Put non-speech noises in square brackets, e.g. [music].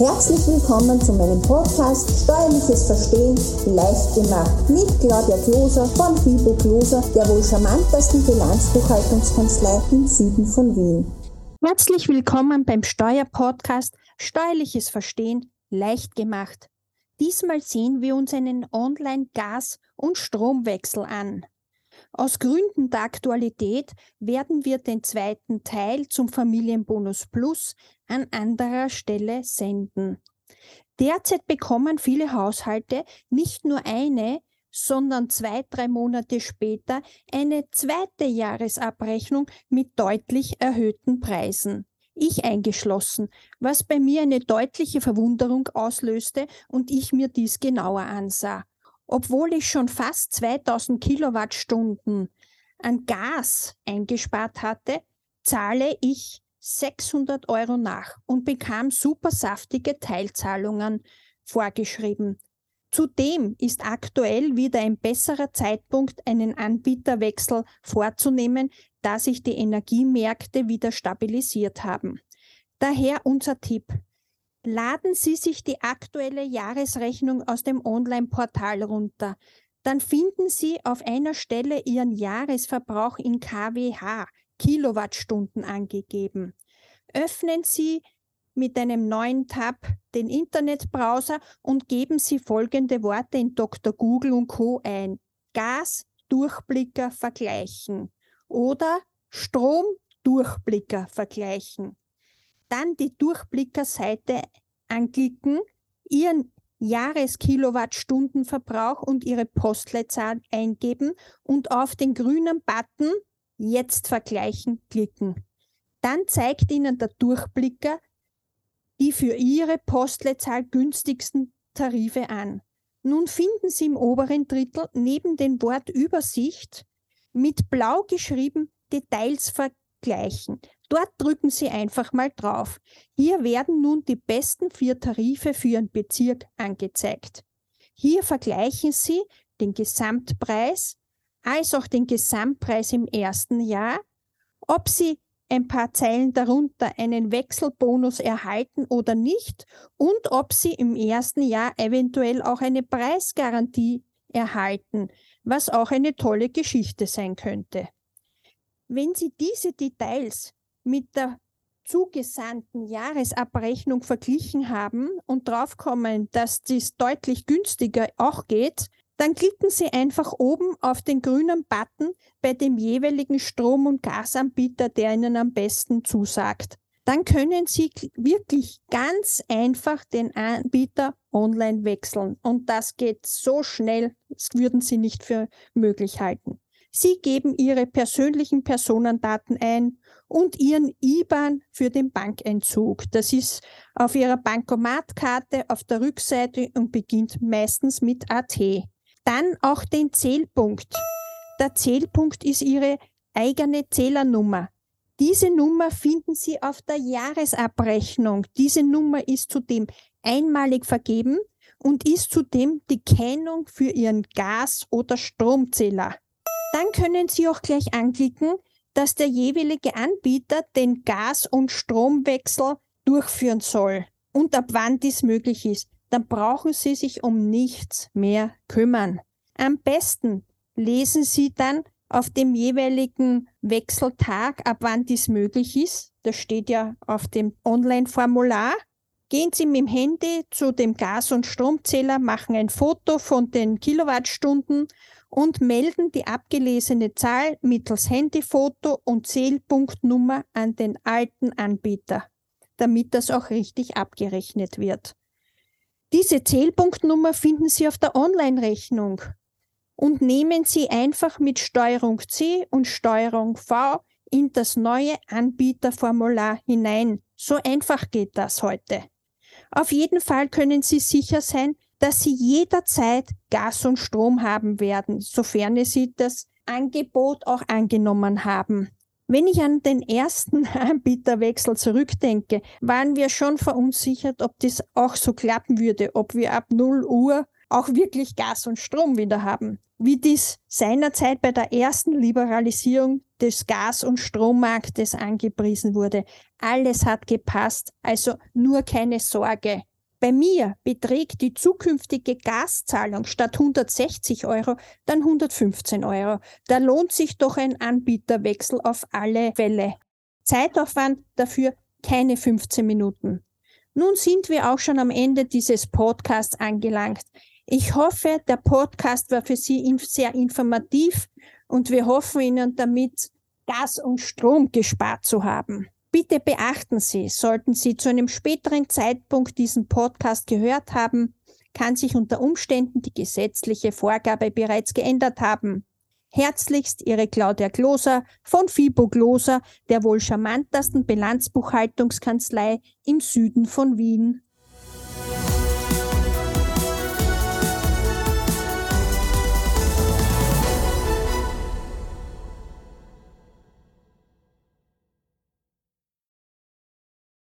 Herzlich willkommen zu meinem Podcast Steuerliches Verstehen leicht gemacht mit Claudia Kloser von Fibo Kloser, der wohl charmantesten Bilanzbuchhaltungskanzlei im Süden von Wien. Herzlich willkommen beim Steuerpodcast Steuerliches Verstehen leicht gemacht. Diesmal sehen wir uns einen Online-Gas- und Stromwechsel an. Aus Gründen der Aktualität werden wir den zweiten Teil zum Familienbonus Plus an anderer Stelle senden. Derzeit bekommen viele Haushalte nicht nur eine, sondern zwei, drei Monate später eine zweite Jahresabrechnung mit deutlich erhöhten Preisen. Ich eingeschlossen, was bei mir eine deutliche Verwunderung auslöste und ich mir dies genauer ansah. Obwohl ich schon fast 2000 Kilowattstunden an Gas eingespart hatte, zahle ich 600 Euro nach und bekam super saftige Teilzahlungen vorgeschrieben. Zudem ist aktuell wieder ein besserer Zeitpunkt, einen Anbieterwechsel vorzunehmen, da sich die Energiemärkte wieder stabilisiert haben. Daher unser Tipp. Laden Sie sich die aktuelle Jahresrechnung aus dem Online-Portal runter. Dann finden Sie auf einer Stelle Ihren Jahresverbrauch in kWh, Kilowattstunden angegeben. Öffnen Sie mit einem neuen Tab den Internetbrowser und geben Sie folgende Worte in Dr. Google und Co. ein. Gas-Durchblicker vergleichen oder Strom-Durchblicker vergleichen dann die Durchblickerseite anklicken, Ihren Jahreskilowattstundenverbrauch und Ihre Postleitzahl eingeben und auf den grünen Button Jetzt vergleichen klicken. Dann zeigt Ihnen der Durchblicker die für Ihre Postleitzahl günstigsten Tarife an. Nun finden Sie im oberen Drittel neben dem Wort Übersicht mit blau geschrieben Details vergleichen. Dort drücken Sie einfach mal drauf. Hier werden nun die besten vier Tarife für Ihren Bezirk angezeigt. Hier vergleichen Sie den Gesamtpreis als auch den Gesamtpreis im ersten Jahr, ob Sie ein paar Zeilen darunter einen Wechselbonus erhalten oder nicht und ob Sie im ersten Jahr eventuell auch eine Preisgarantie erhalten, was auch eine tolle Geschichte sein könnte. Wenn Sie diese Details mit der zugesandten Jahresabrechnung verglichen haben und draufkommen, dass dies deutlich günstiger auch geht, dann klicken Sie einfach oben auf den grünen Button bei dem jeweiligen Strom- und Gasanbieter, der Ihnen am besten zusagt. Dann können Sie wirklich ganz einfach den Anbieter online wechseln. Und das geht so schnell, das würden Sie nicht für möglich halten. Sie geben Ihre persönlichen Personendaten ein und Ihren IBAN für den Bankeinzug. Das ist auf Ihrer Bankomatkarte auf der Rückseite und beginnt meistens mit AT. Dann auch den Zählpunkt. Der Zählpunkt ist Ihre eigene Zählernummer. Diese Nummer finden Sie auf der Jahresabrechnung. Diese Nummer ist zudem einmalig vergeben und ist zudem die Kennung für Ihren Gas- oder Stromzähler. Können Sie auch gleich anklicken, dass der jeweilige Anbieter den Gas- und Stromwechsel durchführen soll und ab wann dies möglich ist. Dann brauchen Sie sich um nichts mehr kümmern. Am besten lesen Sie dann auf dem jeweiligen Wechseltag, ab wann dies möglich ist. Das steht ja auf dem Online-Formular. Gehen Sie mit dem Handy zu dem Gas- und Stromzähler, machen ein Foto von den Kilowattstunden und melden die abgelesene Zahl mittels Handyfoto und Zählpunktnummer an den alten Anbieter, damit das auch richtig abgerechnet wird. Diese Zählpunktnummer finden Sie auf der Online-Rechnung und nehmen Sie einfach mit Steuerung C und Steuerung V in das neue Anbieterformular hinein. So einfach geht das heute. Auf jeden Fall können Sie sicher sein, dass sie jederzeit Gas und Strom haben werden, sofern sie das Angebot auch angenommen haben. Wenn ich an den ersten [laughs] Anbieterwechsel zurückdenke, waren wir schon verunsichert, ob das auch so klappen würde, ob wir ab 0 Uhr auch wirklich Gas und Strom wieder haben. Wie dies seinerzeit bei der ersten Liberalisierung des Gas- und Strommarktes angepriesen wurde. Alles hat gepasst, also nur keine Sorge. Bei mir beträgt die zukünftige Gaszahlung statt 160 Euro dann 115 Euro. Da lohnt sich doch ein Anbieterwechsel auf alle Fälle. Zeitaufwand dafür keine 15 Minuten. Nun sind wir auch schon am Ende dieses Podcasts angelangt. Ich hoffe, der Podcast war für Sie sehr informativ und wir hoffen Ihnen damit Gas und Strom gespart zu haben. Bitte beachten Sie, sollten Sie zu einem späteren Zeitpunkt diesen Podcast gehört haben, kann sich unter Umständen die gesetzliche Vorgabe bereits geändert haben. Herzlichst Ihre Claudia Gloser von FIBO Gloser, der wohl charmantesten Bilanzbuchhaltungskanzlei im Süden von Wien.